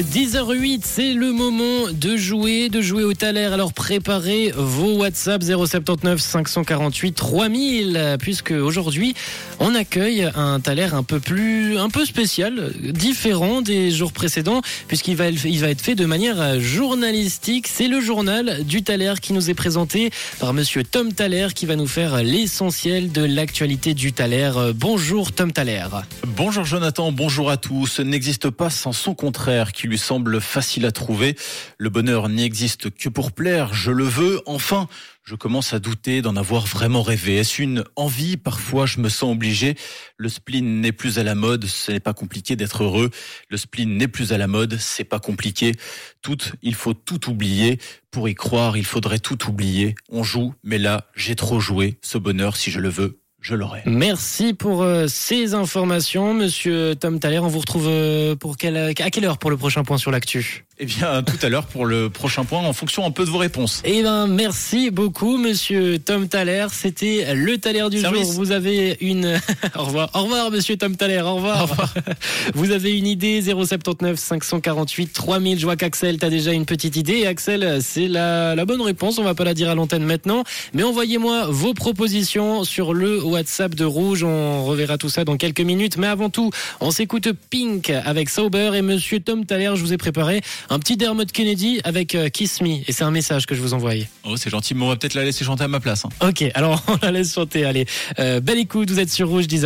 10h08, c'est le moment de jouer, de jouer au Thaler. Alors préparez vos WhatsApp 079 548 3000, puisque aujourd'hui on accueille un Thaler un peu plus, un peu spécial, différent des jours précédents, puisqu'il va, être fait de manière journalistique. C'est le journal du Thaler qui nous est présenté par Monsieur Tom Thaler, qui va nous faire l'essentiel de l'actualité du Thaler. Bonjour Tom Thaler. Bonjour Jonathan, bonjour à tous. N'existe pas sans son contraire lui semble facile à trouver. Le bonheur n'existe que pour plaire, je le veux. Enfin, je commence à douter d'en avoir vraiment rêvé. Est-ce une envie? Parfois, je me sens obligé. Le spleen n'est plus à la mode, ce n'est pas compliqué d'être heureux. Le spleen n'est plus à la mode, c'est pas compliqué. Tout, il faut tout oublier. Pour y croire, il faudrait tout oublier. On joue, mais là, j'ai trop joué. Ce bonheur, si je le veux, je l'aurai. Merci pour euh, ces informations, Monsieur Tom Thaler. On vous retrouve euh, pour quelle, à quelle heure pour le prochain point sur l'actu? Eh bien, tout à l'heure pour le prochain point, en fonction un peu de vos réponses. Eh ben, merci beaucoup, Monsieur Tom Thaler. C'était le Thaler du Service. jour. Vous avez une. au revoir, au revoir, Monsieur Tom Thaler. Au revoir. Au revoir. Vous avez une idée 079 548 3000. Je vois qu'Axel, t'as déjà une petite idée. Et Axel, c'est la, la bonne réponse. On va pas la dire à l'antenne maintenant, mais envoyez-moi vos propositions sur le WhatsApp de Rouge. On reverra tout ça dans quelques minutes. Mais avant tout, on s'écoute Pink avec Sauber et Monsieur Tom Thaler. Je vous ai préparé un petit Dermot Kennedy avec euh, Kiss Me. Et c'est un message que je vous envoyais. Oh, c'est gentil, mais on va peut-être la laisser chanter à ma place. hein. Ok, alors on la laisse chanter. Allez, euh, belle écoute. Vous êtes sur Rouge 10h10.